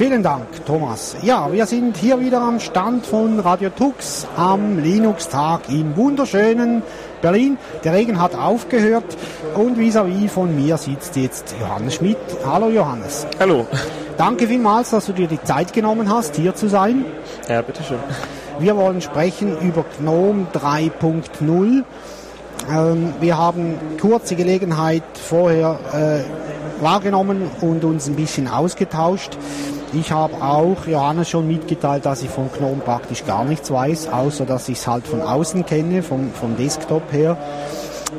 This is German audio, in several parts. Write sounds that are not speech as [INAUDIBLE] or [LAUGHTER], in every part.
Vielen Dank, Thomas. Ja, wir sind hier wieder am Stand von Radio Tux am Linux-Tag im wunderschönen Berlin. Der Regen hat aufgehört und vis-à-vis -vis von mir sitzt jetzt Johannes Schmidt. Hallo Johannes. Hallo. Danke vielmals, dass du dir die Zeit genommen hast, hier zu sein. Ja, bitteschön. Wir wollen sprechen über GNOME 3.0. Ähm, wir haben kurze Gelegenheit vorher äh, wahrgenommen und uns ein bisschen ausgetauscht. Ich habe auch Johannes schon mitgeteilt, dass ich von GNOME praktisch gar nichts weiß, außer dass ich es halt von außen kenne, vom, vom Desktop her.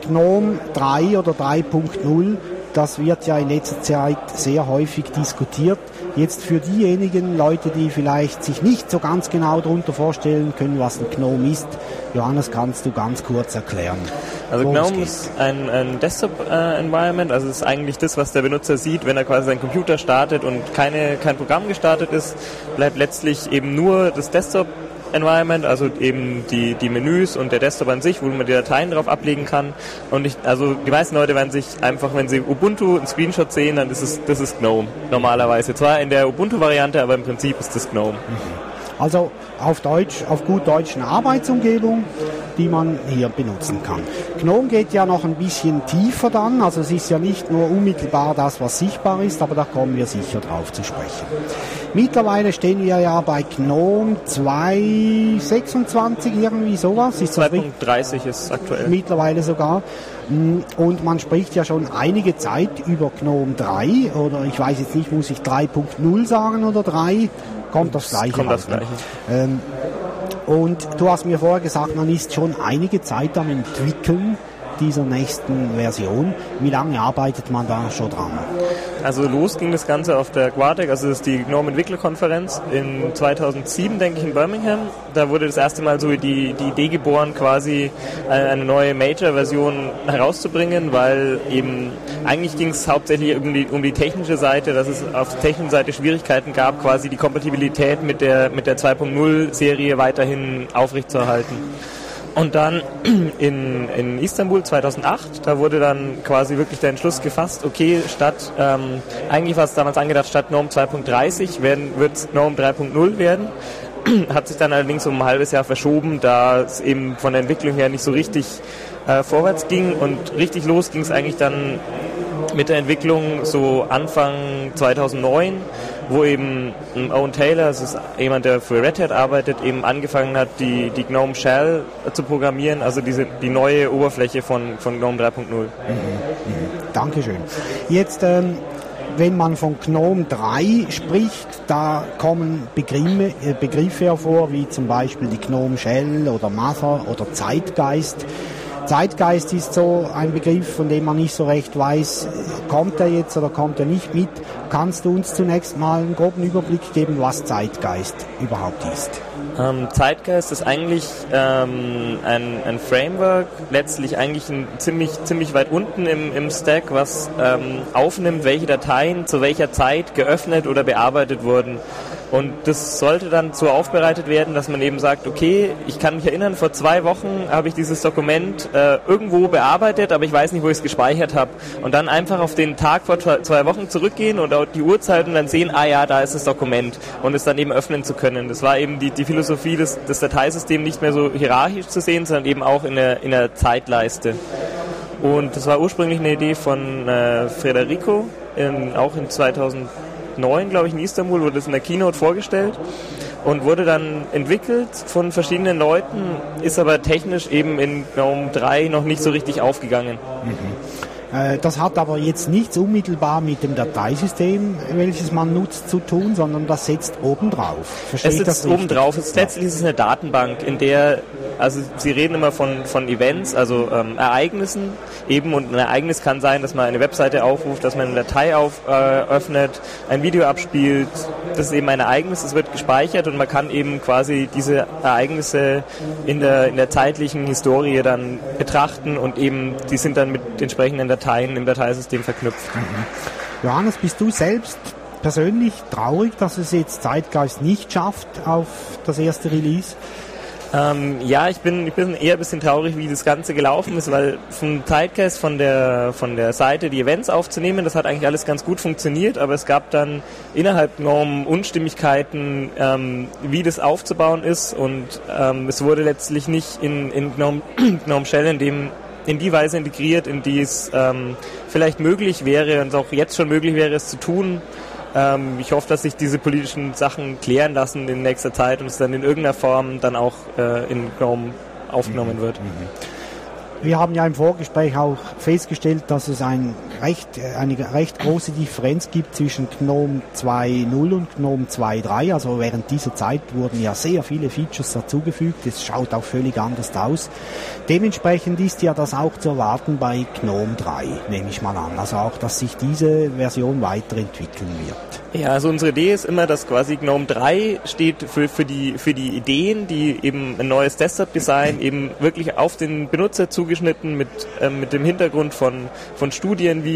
GNOME 3 oder 3.0, das wird ja in letzter Zeit sehr häufig diskutiert. Jetzt für diejenigen Leute, die vielleicht sich nicht so ganz genau darunter vorstellen können, was ein GNOME ist, Johannes, kannst du ganz kurz erklären? Also GNOME ist ein, ein Desktop-Environment, also es ist eigentlich das, was der Benutzer sieht, wenn er quasi seinen Computer startet und keine, kein Programm gestartet ist, bleibt letztlich eben nur das Desktop Environment, also eben die, die Menüs und der Desktop an sich, wo man die Dateien drauf ablegen kann. Und ich, also die meisten Leute werden sich einfach, wenn sie Ubuntu einen Screenshot sehen, dann ist es, das ist GNOME normalerweise. Zwar in der Ubuntu-Variante, aber im Prinzip ist das GNOME. Also auf Deutsch, auf gut Deutsch eine Arbeitsumgebung, die man hier benutzen kann. GNOME geht ja noch ein bisschen tiefer dann, also es ist ja nicht nur unmittelbar das, was sichtbar ist, aber da kommen wir sicher drauf zu sprechen. Mittlerweile stehen wir ja bei GNOME 2.26 irgendwie sowas. 2.30 ist aktuell. Mittlerweile sogar. Mm, und man spricht ja schon einige Zeit über GNOME 3 oder ich weiß jetzt nicht, muss ich 3.0 sagen oder 3? Kommt das Gleiche. Kommt das Gleiche. Ähm, und du hast mir vorher gesagt, man ist schon einige Zeit am entwickeln dieser nächsten Version. Wie lange arbeitet man da schon dran? Also los ging das Ganze auf der Quartec, also das ist die GNOME Entwicklerkonferenz in 2007, denke ich, in Birmingham. Da wurde das erste Mal so die, die Idee geboren, quasi eine neue Major-Version herauszubringen, weil eben eigentlich ging es hauptsächlich um die, um die technische Seite, dass es auf der technischen Seite Schwierigkeiten gab, quasi die Kompatibilität mit der, mit der 2.0-Serie weiterhin aufrechtzuerhalten. Und dann [CLEARS THROAT] in, in Istanbul 2008, da wurde dann quasi wirklich der Entschluss gefasst, okay, statt, ähm, eigentlich war es damals angedacht, statt GNOME 2.30 wird es GNOME 3.0 werden. [CLEARS THROAT] Hat sich dann allerdings um ein halbes Jahr verschoben, da es eben von der Entwicklung her nicht so richtig äh, vorwärts ging. Und richtig los ging es eigentlich dann mit der Entwicklung so Anfang 2009 wo eben Owen Taylor, das ist jemand, der für Red Hat arbeitet, eben angefangen hat, die, die GNOME Shell zu programmieren, also diese, die neue Oberfläche von, von GNOME 3.0. Mhm, mhm. Dankeschön. Jetzt, ähm, wenn man von GNOME 3 spricht, da kommen Begriffe, äh, Begriffe hervor, wie zum Beispiel die GNOME Shell oder Mother oder Zeitgeist. Zeitgeist ist so ein Begriff, von dem man nicht so recht weiß, kommt er jetzt oder kommt er nicht mit. Kannst du uns zunächst mal einen groben Überblick geben, was Zeitgeist überhaupt ist? Ähm, Zeitgeist ist eigentlich ähm, ein, ein, Framework, letztlich eigentlich ein, ziemlich, ziemlich weit unten im, im Stack, was ähm, aufnimmt, welche Dateien zu welcher Zeit geöffnet oder bearbeitet wurden. Und das sollte dann so aufbereitet werden, dass man eben sagt, okay, ich kann mich erinnern, vor zwei Wochen habe ich dieses Dokument äh, irgendwo bearbeitet, aber ich weiß nicht, wo ich es gespeichert habe. Und dann einfach auf den Tag vor zwei Wochen zurückgehen und die Uhrzeit und dann sehen, ah ja, da ist das Dokument und es dann eben öffnen zu können. Das war eben die, die Philosophie, des, das Dateisystem nicht mehr so hierarchisch zu sehen, sondern eben auch in der, in der Zeitleiste. Und das war ursprünglich eine Idee von äh, Federico, in, auch in 2000 2009, glaube ich, in Istanbul, wurde es in der Keynote vorgestellt und wurde dann entwickelt von verschiedenen Leuten, ist aber technisch eben in GNOME 3 noch nicht so richtig aufgegangen. Mhm. Äh, das hat aber jetzt nichts unmittelbar mit dem Dateisystem, welches man nutzt, zu tun, sondern das setzt obendrauf. Verstehe es sitzt obendrauf. Es, letztlich ist es eine Datenbank, in der, also Sie reden immer von, von Events, also ähm, Ereignissen eben und ein Ereignis kann sein, dass man eine Webseite aufruft, dass man eine Datei auf, äh, öffnet, ein Video abspielt. Das ist eben ein Ereignis, es wird gespeichert und man kann eben quasi diese Ereignisse in der, in der zeitlichen Historie dann betrachten und eben, die sind dann mit entsprechenden Dateien im Dateisystem verknüpft. Mhm. Johannes, bist du selbst persönlich traurig, dass es jetzt Zeitgeist nicht schafft auf das erste Release? Ähm, ja, ich bin, ich bin eher ein bisschen traurig, wie das Ganze gelaufen ist, weil vom Zeitcast von der, von der Seite die Events aufzunehmen, das hat eigentlich alles ganz gut funktioniert, aber es gab dann innerhalb Norm Unstimmigkeiten, ähm, wie das aufzubauen ist und ähm, es wurde letztlich nicht in, in Gnome, [CLEARS THROAT] Gnome Shell in dem in die Weise integriert, in die es ähm, vielleicht möglich wäre und auch jetzt schon möglich wäre, es zu tun, ähm, ich hoffe, dass sich diese politischen Sachen klären lassen in nächster Zeit und es dann in irgendeiner Form dann auch äh, in GNOME aufgenommen mhm. wird. Mhm. Wir haben ja im Vorgespräch auch festgestellt, dass es ein recht, eine recht große Differenz gibt zwischen GNOME 2.0 und GNOME 2.3. Also während dieser Zeit wurden ja sehr viele Features dazugefügt. Es schaut auch völlig anders aus. Dementsprechend ist ja das auch zu erwarten bei GNOME 3, nehme ich mal an. Also auch, dass sich diese Version weiterentwickeln wird. Ja, also unsere Idee ist immer, dass quasi GNOME 3 steht für, für, die, für die Ideen, die eben ein neues Desktop-Design eben wirklich auf den Benutzer zugeschnitten mit, äh, mit dem Hintergrund von, von Studien, wie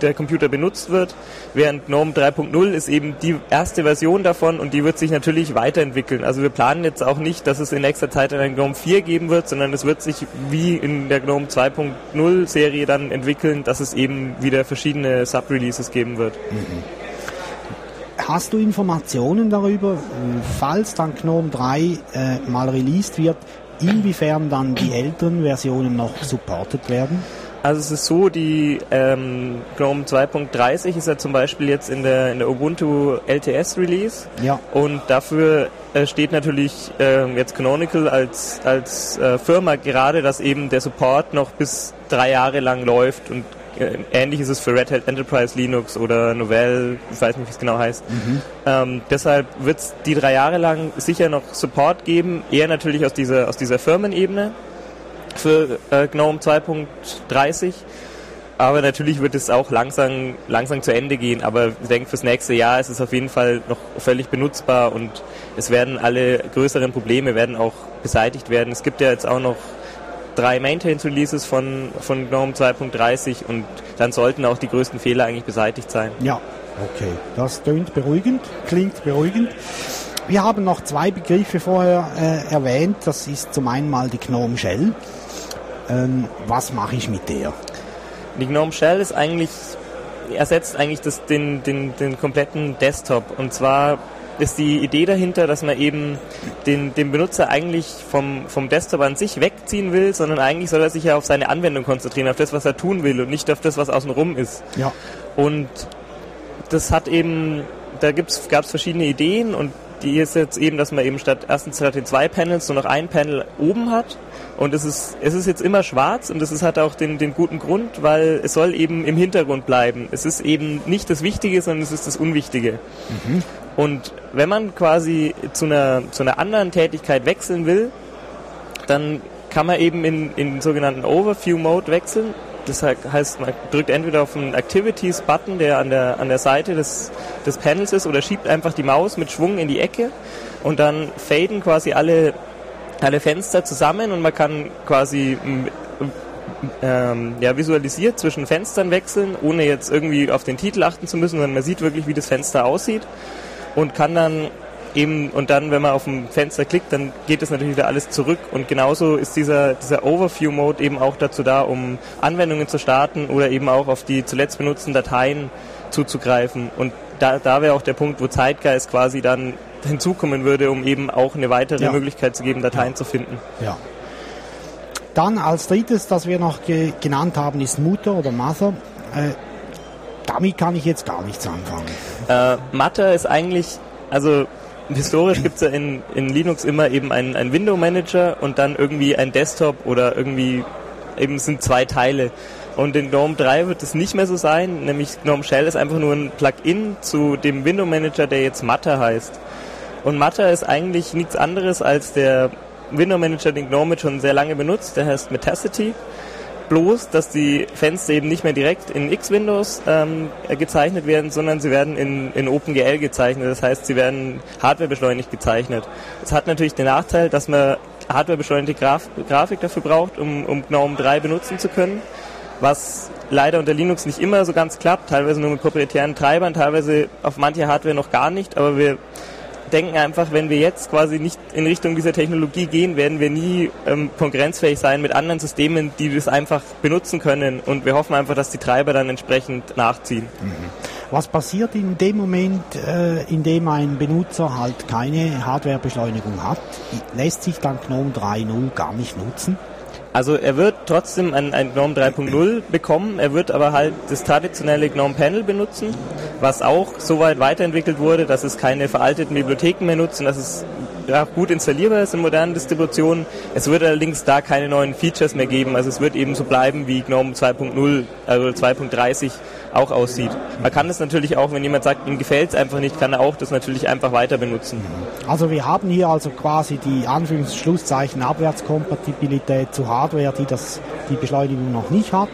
der Computer benutzt wird. Während GNOME 3.0 ist eben die erste Version davon und die wird sich natürlich weiterentwickeln. Also wir planen jetzt auch nicht, dass es in nächster Zeit einen GNOME 4 geben wird, sondern es wird sich wie in der GNOME 2.0 Serie dann entwickeln, dass es eben wieder verschiedene Sub-Releases geben wird. Mhm. Hast du Informationen darüber, falls dann GNOME 3 äh, mal released wird, inwiefern dann die älteren Versionen noch supported werden? Also es ist so, die ähm, GNOME 2.30 ist ja zum Beispiel jetzt in der, in der Ubuntu LTS Release. Ja. Und dafür äh, steht natürlich äh, jetzt Canonical als, als äh, Firma gerade, dass eben der Support noch bis drei Jahre lang läuft und äh, ähnlich ist es für Red Hat Enterprise Linux oder Novell, ich weiß nicht, wie es genau heißt. Mhm. Ähm, deshalb wird es die drei Jahre lang sicher noch Support geben, eher natürlich aus dieser, aus dieser Firmenebene für äh, GNOME 2.30. Aber natürlich wird es auch langsam, langsam zu Ende gehen. Aber ich denke, fürs nächste Jahr ist es auf jeden Fall noch völlig benutzbar und es werden alle größeren Probleme werden auch beseitigt werden. Es gibt ja jetzt auch noch drei Maintained-Releases von, von GNOME 2.30 und dann sollten auch die größten Fehler eigentlich beseitigt sein. Ja, okay. Das klingt beruhigend, klingt beruhigend. Wir haben noch zwei Begriffe vorher äh, erwähnt. Das ist zum einen mal die GNOME Shell. Ähm, was mache ich mit der? Die GNOME Shell ist eigentlich ersetzt eigentlich das, den, den, den kompletten Desktop. Und zwar ist die Idee dahinter, dass man eben den, den Benutzer eigentlich vom, vom Desktop an sich wegziehen will, sondern eigentlich soll er sich ja auf seine Anwendung konzentrieren, auf das, was er tun will und nicht auf das, was außenrum ist. Ja. Und das hat eben, da gab es verschiedene Ideen und die ist jetzt eben, dass man eben statt erstens statt den zwei Panels nur noch ein Panel oben hat. Und es ist, es ist jetzt immer schwarz und es hat auch den, den guten Grund, weil es soll eben im Hintergrund bleiben. Es ist eben nicht das Wichtige, sondern es ist das Unwichtige. Mhm. Und wenn man quasi zu einer, zu einer anderen Tätigkeit wechseln will, dann kann man eben in, in den sogenannten Overview-Mode wechseln. Das heißt, man drückt entweder auf einen Activities-Button, der an der, an der Seite des, des Panels ist, oder schiebt einfach die Maus mit Schwung in die Ecke und dann faden quasi alle, alle Fenster zusammen und man kann quasi ähm, ja, visualisiert zwischen Fenstern wechseln, ohne jetzt irgendwie auf den Titel achten zu müssen, sondern man sieht wirklich, wie das Fenster aussieht und kann dann eben, und dann, wenn man auf dem Fenster klickt, dann geht es natürlich wieder alles zurück. Und genauso ist dieser, dieser Overview-Mode eben auch dazu da, um Anwendungen zu starten oder eben auch auf die zuletzt benutzten Dateien zuzugreifen. Und da, da wäre auch der Punkt, wo Zeitgeist quasi dann hinzukommen würde, um eben auch eine weitere ja. Möglichkeit zu geben, Dateien ja. zu finden. Ja. Dann als drittes, das wir noch ge genannt haben, ist Mutter oder Mother. Äh, damit kann ich jetzt gar nichts anfangen. Äh, Matter ist eigentlich, also historisch gibt es ja in, in Linux immer eben einen, einen Window Manager und dann irgendwie ein Desktop oder irgendwie eben sind zwei Teile. Und in GNOME 3 wird es nicht mehr so sein, nämlich GNOME Shell ist einfach nur ein Plugin zu dem Window Manager, der jetzt Matter heißt. Und Matter ist eigentlich nichts anderes als der Window Manager, den GNOME schon sehr lange benutzt, der heißt Metacity bloß, dass die Fenster eben nicht mehr direkt in X-Windows ähm, gezeichnet werden, sondern sie werden in, in OpenGL gezeichnet. Das heißt, sie werden hardwarebeschleunigt gezeichnet. Das hat natürlich den Nachteil, dass man hardwarebeschleunigte Graf Grafik dafür braucht, um, um GNOME 3 benutzen zu können, was leider unter Linux nicht immer so ganz klappt, teilweise nur mit proprietären Treibern, teilweise auf manche Hardware noch gar nicht, aber wir denken einfach, wenn wir jetzt quasi nicht in Richtung dieser Technologie gehen, werden wir nie ähm, konkurrenzfähig sein mit anderen Systemen, die das einfach benutzen können. Und wir hoffen einfach, dass die Treiber dann entsprechend nachziehen. Mhm. Was passiert in dem Moment, äh, in dem ein Benutzer halt keine Hardwarebeschleunigung hat? Lässt sich dann GNOME 3.0 gar nicht nutzen? Also er wird trotzdem ein, ein GNOME 3.0 bekommen, er wird aber halt das traditionelle GNOME Panel benutzen, was auch so weit weiterentwickelt wurde, dass es keine veralteten Bibliotheken mehr nutzt und dass es ja, gut installierbar ist in modernen Distributionen. Es wird allerdings da keine neuen Features mehr geben, also es wird eben so bleiben wie GNOME 2.0, also 2.30 auch aussieht. Man kann das natürlich auch, wenn jemand sagt, ihm gefällt es einfach nicht, kann er auch das natürlich einfach weiter benutzen. Also wir haben hier also quasi die Anführungsschlusszeichen Abwärtskompatibilität zu Hardware, die das, die Beschleunigung noch nicht hat.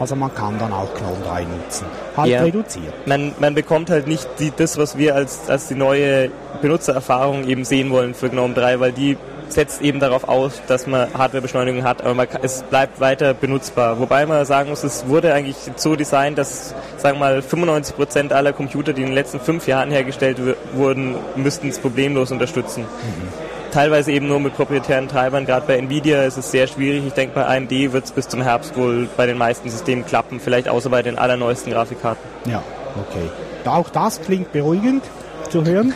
Also man kann dann auch GNOME 3 nutzen. Halt ja. reduziert. Man, man bekommt halt nicht die, das, was wir als, als die neue Benutzererfahrung eben sehen wollen für GNOME 3, weil die setzt eben darauf aus, dass man Hardwarebeschleunigung hat, aber man, es bleibt weiter benutzbar. Wobei man sagen muss, es wurde eigentlich so designt, dass, sagen wir mal, 95 Prozent aller Computer, die in den letzten fünf Jahren hergestellt wurden, müssten es problemlos unterstützen. Mhm. Teilweise eben nur mit proprietären Treibern. Gerade bei Nvidia ist es sehr schwierig. Ich denke, bei AMD wird es bis zum Herbst wohl bei den meisten Systemen klappen, vielleicht außer bei den allerneuesten Grafikkarten. Ja, okay. Auch das klingt beruhigend zu hören.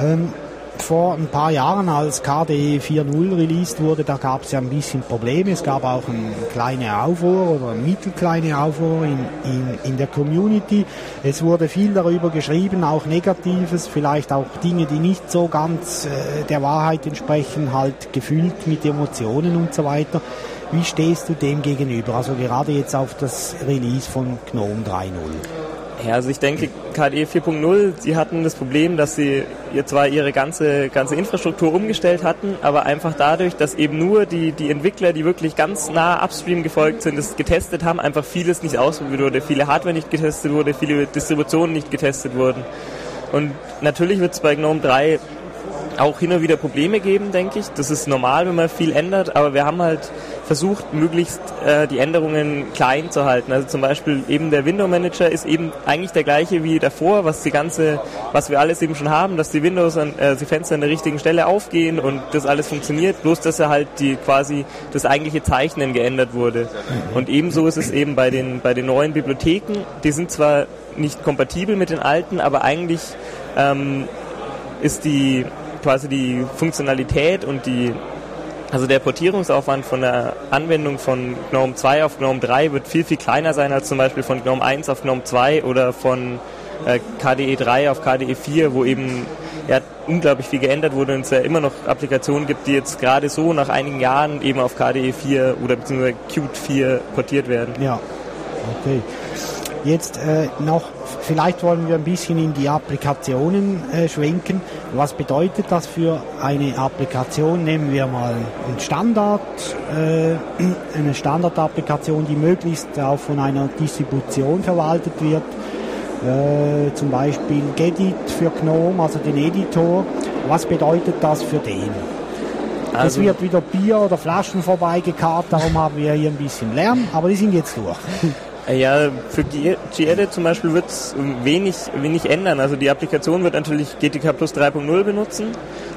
Ähm, vor ein paar Jahren, als KDE 4.0 released wurde, da gab es ja ein bisschen Probleme. Es gab auch eine kleine Aufruhr oder eine mittelkleine Aufruhr in, in, in der Community. Es wurde viel darüber geschrieben, auch Negatives, vielleicht auch Dinge, die nicht so ganz äh, der Wahrheit entsprechen, halt gefüllt mit Emotionen und so weiter. Wie stehst du dem gegenüber? Also gerade jetzt auf das Release von GNOME 3.0. Ja, also ich denke, KDE 4.0, sie hatten das Problem, dass sie zwar ihre ganze, ganze Infrastruktur umgestellt hatten, aber einfach dadurch, dass eben nur die, die Entwickler, die wirklich ganz nah upstream gefolgt sind, das getestet haben, einfach vieles nicht ausprobiert wurde, viele Hardware nicht getestet wurde, viele Distributionen nicht getestet wurden. Und natürlich wird es bei GNOME 3 auch hin und wieder Probleme geben, denke ich. Das ist normal, wenn man viel ändert, aber wir haben halt versucht, möglichst äh, die Änderungen klein zu halten. Also zum Beispiel eben der Window Manager ist eben eigentlich der gleiche wie davor, was die ganze, was wir alles eben schon haben, dass die Windows, an, äh, die Fenster an der richtigen Stelle aufgehen und das alles funktioniert, bloß dass er halt die quasi das eigentliche Zeichnen geändert wurde. Und ebenso ist es eben bei den, bei den neuen Bibliotheken, die sind zwar nicht kompatibel mit den alten, aber eigentlich ähm, ist die quasi die Funktionalität und die also der Portierungsaufwand von der Anwendung von GNOME 2 auf GNOME 3 wird viel, viel kleiner sein als zum Beispiel von GNOME 1 auf GNOME 2 oder von äh, KDE 3 auf KDE 4, wo eben ja, unglaublich viel geändert wurde und es ja immer noch Applikationen gibt, die jetzt gerade so nach einigen Jahren eben auf KDE 4 oder beziehungsweise Qt 4 portiert werden. Ja, okay. Jetzt äh, noch, vielleicht wollen wir ein bisschen in die Applikationen äh, schwenken. Was bedeutet das für eine Applikation? Nehmen wir mal einen Standard, äh, [CLEARS THROAT] eine Standardapplikation, die möglichst auch von einer Distribution verwaltet wird. Äh, zum Beispiel Gedit für GNOME, also den Editor. Was bedeutet das für den? Also, es wird wieder Bier oder Flaschen vorbeigekarrt, darum haben wir hier ein bisschen Lärm, aber die sind jetzt durch. [LAUGHS] Ja, für Gedit zum Beispiel wird es wenig, wenig ändern. Also die Applikation wird natürlich GTK Plus 3.0 benutzen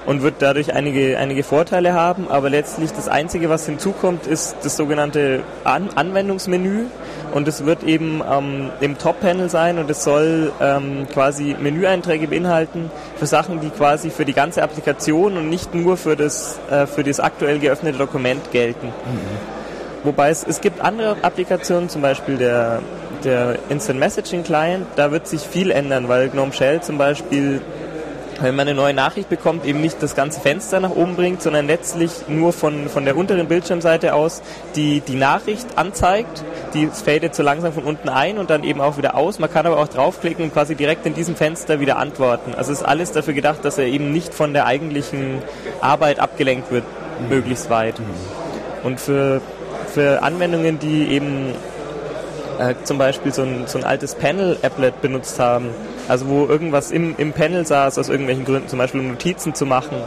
und wird dadurch einige, einige Vorteile haben, aber letztlich das Einzige, was hinzukommt, ist das sogenannte An Anwendungsmenü und es wird eben ähm, im Top-Panel sein und es soll ähm, quasi Menüeinträge beinhalten für Sachen, die quasi für die ganze Applikation und nicht nur für das, äh, für das aktuell geöffnete Dokument gelten. Mhm. Wobei es, es gibt andere Applikationen, zum Beispiel der, der Instant Messaging Client, da wird sich viel ändern, weil GNOME Shell zum Beispiel, wenn man eine neue Nachricht bekommt, eben nicht das ganze Fenster nach oben bringt, sondern letztlich nur von, von der unteren Bildschirmseite aus die, die Nachricht anzeigt. Die fadet so langsam von unten ein und dann eben auch wieder aus. Man kann aber auch draufklicken und quasi direkt in diesem Fenster wieder antworten. Also ist alles dafür gedacht, dass er eben nicht von der eigentlichen Arbeit abgelenkt wird, möglichst weit. Und für für Anwendungen, die eben äh, zum Beispiel so ein, so ein altes Panel-Applet benutzt haben, also wo irgendwas im, im Panel saß aus irgendwelchen Gründen, zum Beispiel um Notizen zu machen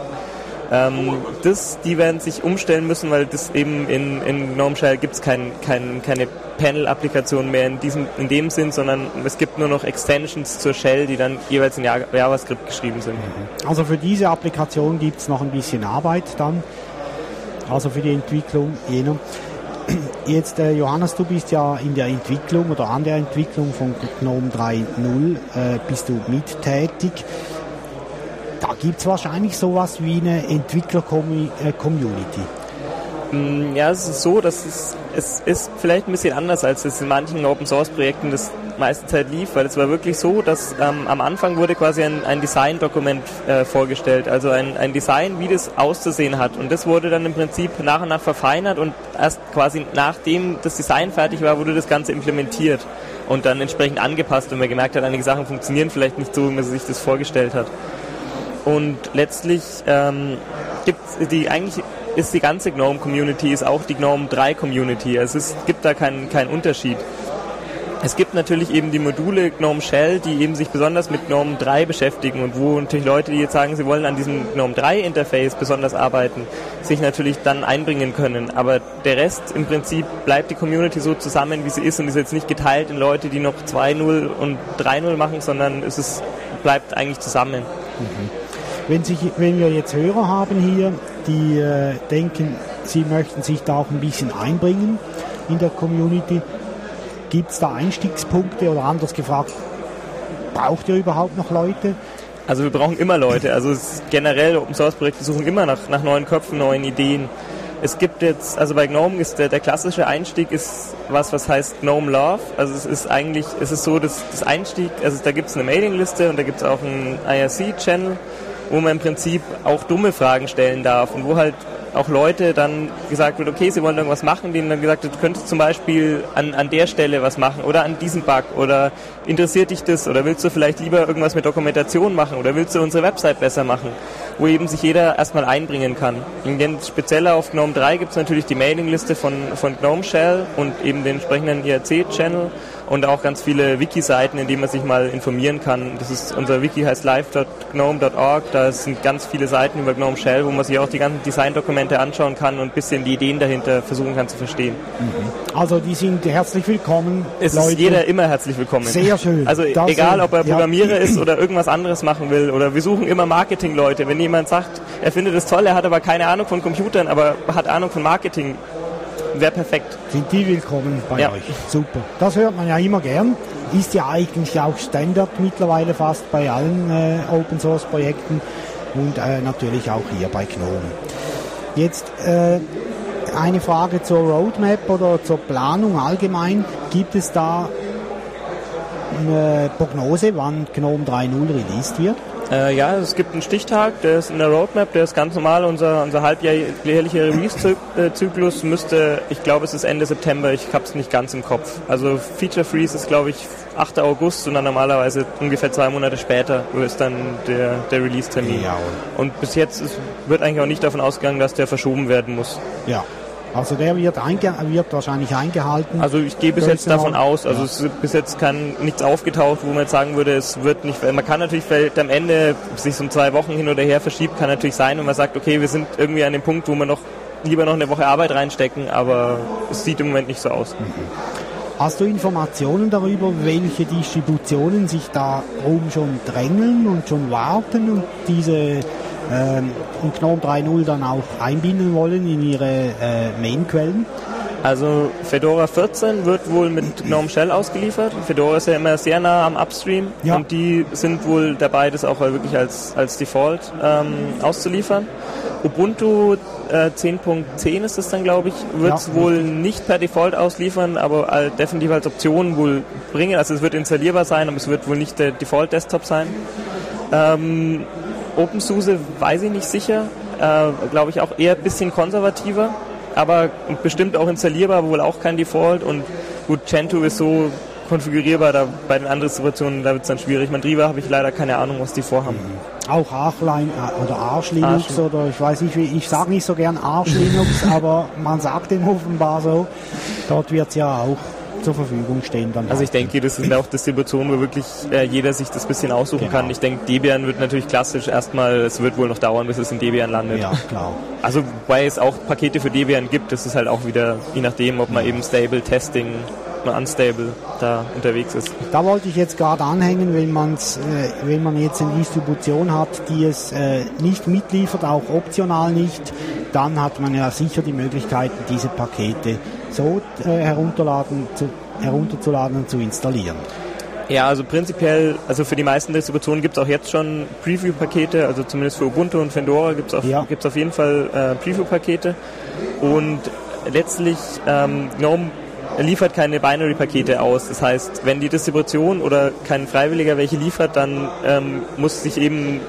Ähm, das, die werden sich umstellen müssen, weil das eben in, in GNOME Shell gibt es kein, kein, keine Panel-Applikation mehr in, diesem, in dem Sinn, sondern es gibt nur noch Extensions zur Shell, die dann jeweils in JavaScript geschrieben sind. Also für diese Applikation gibt es noch ein bisschen Arbeit dann, also für die Entwicklung jener. [CLEARS THROAT] Jetzt, äh, Johannes, du bist ja in der Entwicklung oder an der Entwicklung von GNOME 3.0 äh, bist du mittätig. Da gibt es wahrscheinlich sowas wie eine Entwickler-Community. Mm, ja, es ist so, dass es, es ist vielleicht ein bisschen anders, als es in manchen Open-Source-Projekten das meiste Zeit lief, weil es war wirklich so, dass ähm, am Anfang wurde quasi ein, ein Design-Dokument äh, vorgestellt, also ein, ein Design, wie das auszusehen hat. Und das wurde dann im Prinzip nach und nach verfeinert und erst quasi nachdem das Design fertig war, wurde das Ganze implementiert und dann entsprechend angepasst und man gemerkt hat, einige Sachen funktionieren vielleicht nicht so, wie man sich das vorgestellt hat. Und letztlich ähm, gibt die eigentlich ist die ganze GNOME Community ist auch die GNOME 3 Community. Also es gibt da keinen keinen Unterschied. Es gibt natürlich eben die Module GNOME Shell, die eben sich besonders mit GNOME 3 beschäftigen und wo natürlich Leute, die jetzt sagen, sie wollen an diesem GNOME 3 Interface besonders arbeiten, sich natürlich dann einbringen können. Aber der Rest im Prinzip bleibt die Community so zusammen, wie sie ist und ist jetzt nicht geteilt in Leute, die noch 2.0 und 3.0 machen, sondern es ist, bleibt eigentlich zusammen. Mhm. Wenn, sich, wenn wir jetzt Hörer haben hier, die äh, denken, sie möchten sich da auch ein bisschen einbringen in der Community, Gibt es da Einstiegspunkte oder anders gefragt, braucht ihr überhaupt noch Leute? Also wir brauchen immer Leute. Also generell Open Source Projekte suchen immer nach, nach neuen Köpfen, neuen Ideen. Es gibt jetzt, also bei GNOME ist der, der klassische Einstieg ist was, was heißt GNOME Love. Also es ist eigentlich, es ist so, dass das Einstieg, also da gibt es eine Mailingliste und da gibt es auch einen IRC-Channel, wo man im Prinzip auch dumme Fragen stellen darf und wo halt auch Leute dann gesagt wird, okay, sie wollen irgendwas machen, denen dann gesagt wird, du könntest zum Beispiel an, an der Stelle was machen oder an diesem Bug oder interessiert dich das oder willst du vielleicht lieber irgendwas mit Dokumentation machen oder willst du unsere Website besser machen, wo eben sich jeder erstmal einbringen kann. Speziell auf GNOME 3 gibt es natürlich die Mailingliste von, von GNOME Shell und eben den entsprechenden IRC-Channel und auch ganz viele Wiki-Seiten, in denen man sich mal informieren kann. Das ist, unser Wiki heißt live.gnome.org, da sind ganz viele Seiten über GNOME Shell, wo man sich auch die ganzen Design-Dokumente anschauen kann und ein bisschen die Ideen dahinter versuchen kann zu verstehen. Mhm. Also die sind herzlich willkommen. Es Leute. ist jeder immer herzlich willkommen. Sehr schön. Also das egal, ob er Programmierer ja. ist oder irgendwas anderes machen will oder wir suchen immer Marketing-Leute. Wenn jemand sagt, er findet es toll, er hat aber keine Ahnung von Computern, aber hat Ahnung von Marketing, wäre perfekt. Sind die willkommen bei ja. euch? Super. Das hört man ja immer gern. Ist ja eigentlich auch Standard mittlerweile fast bei allen äh, Open Source Projekten und äh, natürlich auch hier bei GNOME. Jetzt äh, eine Frage zur Roadmap oder zur Planung allgemein. Gibt es da eine Prognose, wann GNOME 3.0 released wird? Äh, ja, es gibt einen Stichtag, der ist in der Roadmap, der ist ganz normal. Unser, unser halbjährlicher Release-Zyklus müsste, ich glaube, es ist Ende September, ich habe es nicht ganz im Kopf. Also Feature Freeze ist, glaube ich, 8. August und dann normalerweise ungefähr zwei Monate später ist dann der, der Release-Termin. Ja. Und bis jetzt ist, wird eigentlich auch nicht davon ausgegangen, dass der verschoben werden muss. Ja, also der wird, wird wahrscheinlich eingehalten. Also ich gehe bis jetzt davon aus, also es ist bis jetzt kann nichts aufgetaucht, wo man jetzt sagen würde, es wird nicht, man kann natürlich vielleicht am Ende sich so um zwei Wochen hin oder her verschiebt, kann natürlich sein, wenn man sagt, okay, wir sind irgendwie an dem Punkt, wo wir noch lieber noch eine Woche Arbeit reinstecken, aber es sieht im Moment nicht so aus. Mhm. Hast du Informationen darüber, welche Distributionen sich da oben schon drängeln und schon warten und diese ähm, und GNOME 3.0 dann auch einbinden wollen in ihre äh, Main-Quellen? Also Fedora 14 wird wohl mit GNOME Shell ausgeliefert. Fedora ist ja immer sehr nah am Upstream ja. und die sind wohl dabei, das auch wirklich als, als Default ähm, auszuliefern. Ubuntu äh, 10.10 ist es dann, glaube ich, wird es ja, wohl nicht per Default ausliefern, aber äh, definitiv als Option wohl bringen. Also es wird installierbar sein, aber es wird wohl nicht der Default-Desktop sein. Ähm, OpenSUSE weiß ich nicht sicher. Äh, Glaube ich auch eher ein bisschen konservativer, aber bestimmt auch installierbar, wohl auch kein Default. Und gut, Gentoo ist so konfigurierbar, da bei den anderen Situationen, da wird es dann schwierig. Mandriva habe ich leider keine Ahnung, was die vorhaben. Mhm. Auch Archline äh, oder Arch Linux Arch. oder ich weiß nicht, wie, ich sage nicht so gern Arch Linux, [LAUGHS] aber man sagt den offenbar so. Dort wird es ja auch zur Verfügung stehen. Dann also ich denke, das sind auch Distributionen, wo wirklich äh, jeder sich das bisschen aussuchen genau. kann. Ich denke, Debian wird natürlich klassisch erstmal, es wird wohl noch dauern, bis es in Debian landet. Ja, klar. Also weil es auch Pakete für Debian gibt, das ist halt auch wieder, je nachdem, ob man eben Stable Testing man unstable da unterwegs ist. Da wollte ich jetzt gerade anhängen, wenn, man's, äh, wenn man jetzt eine Distribution hat, die es äh, nicht mitliefert, auch optional nicht, dann hat man ja sicher die Möglichkeit, diese Pakete so äh, herunterladen, zu, herunterzuladen und zu installieren. Ja, also prinzipiell, also für die meisten Distributionen gibt es auch jetzt schon Preview-Pakete, also zumindest für Ubuntu und Fedora gibt es auf, ja. auf jeden Fall äh, Preview-Pakete. Und letztlich ähm, GNOME liefert keine Binary-Pakete aus. Das heißt, wenn die Distribution oder kein Freiwilliger welche liefert, dann ähm, muss sich eben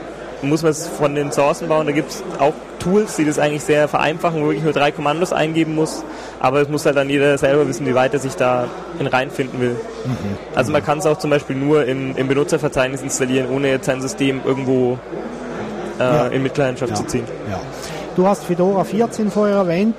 muss man es von den Sourcen bauen. Da gibt es auch Tools, die das eigentlich sehr vereinfachen, wo wirklich nur drei Kommandos eingeben muss. Aber es muss halt dann jeder selber wissen, wie weit er sich da in reinfinden will. Mhm. Also man kann es auch zum Beispiel nur im, im, Benutzerverzeichnis installieren, ohne jetzt sein System irgendwo äh, ja. in Mitleidenschaft ja. zu ziehen. Ja. Du hast Fedora 14 vorher erwähnt.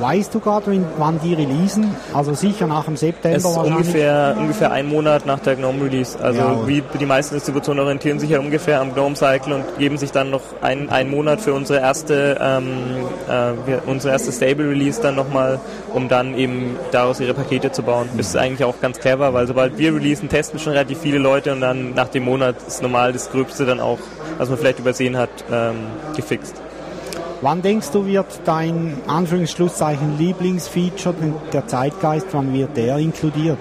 Weißt du gerade, wann die releasen? Also sicher nach dem September es ist ungefähr, ungefähr ein Monat nach der GNOME Release. Also ja. wie die meisten Distributionen orientieren sich ja ungefähr am GNOME Cycle und geben sich dann noch ein, einen Monat für unsere erste, ähm, äh, unsere erste Stable Release dann nochmal, um dann eben daraus ihre Pakete zu bauen. Das ist eigentlich auch ganz clever, weil sobald wir releasen, testen schon relativ viele Leute und dann nach dem Monat ist normal das Gröbste dann auch, was man vielleicht übersehen hat, ähm, gefixt. Wann denkst du, wird dein Anführungsschlusszeichen Lieblingsfeature, der Zeitgeist, wann wird der inkludiert?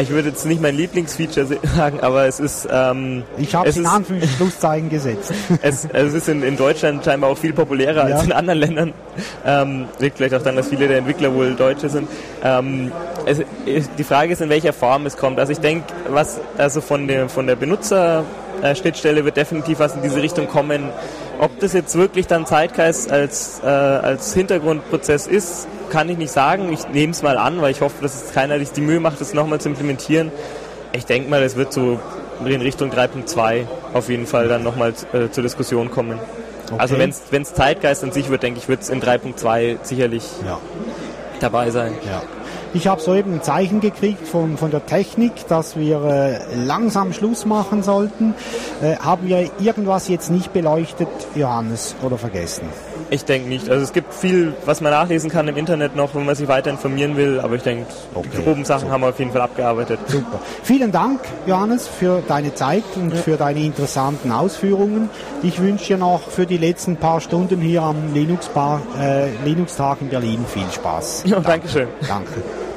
Ich würde jetzt nicht mein Lieblingsfeature [LAUGHS] sagen, aber es ist. Ähm, ich habe es in Anführungszeichen gesetzt. [LAUGHS] es, es ist in, in, Deutschland scheinbar auch viel populärer ja. als in anderen Ländern. Ähm, liegt vielleicht auch daran, dass viele der Entwickler wohl Deutsche sind. Ähm, es, die Frage ist, in welcher Form es kommt. Also ich denke, was also von der von der Benutzerschnittstelle wird definitiv was in diese Richtung kommen ob das jetzt wirklich dann Zeitgeist als, äh, als Hintergrundprozess ist, kann ich nicht sagen. Ich nehme es mal an, weil ich hoffe, dass es keiner sich die Mühe macht, das nochmal zu implementieren. Ich denke mal, es wird so in Richtung 3.2 auf jeden Fall dann nochmal äh, zur Diskussion kommen. Okay. Also wenn es Zeitgeist an sich wird, denke ich, wird es in 3.2 sicherlich ja. dabei sein. Ja. Ich habe soeben ein Zeichen gekriegt von, von der Technik, dass wir äh, langsam Schluss machen sollten. Äh, haben wir irgendwas jetzt nicht beleuchtet, Johannes, oder vergessen? Ich denke nicht. Also es gibt viel, was man nachlesen kann im Internet noch, wenn man sich weiter informieren will, aber ich denke, okay. die groben Sachen Super. haben wir auf jeden Fall abgearbeitet. Super. Vielen Dank, Johannes, für deine Zeit und ja. für deine interessanten Ausführungen. Ich wünsche dir noch für die letzten paar Stunden hier am Linux-Tag äh, Linux in Berlin viel Spaß. Ja, Danke. Dankeschön. Danke.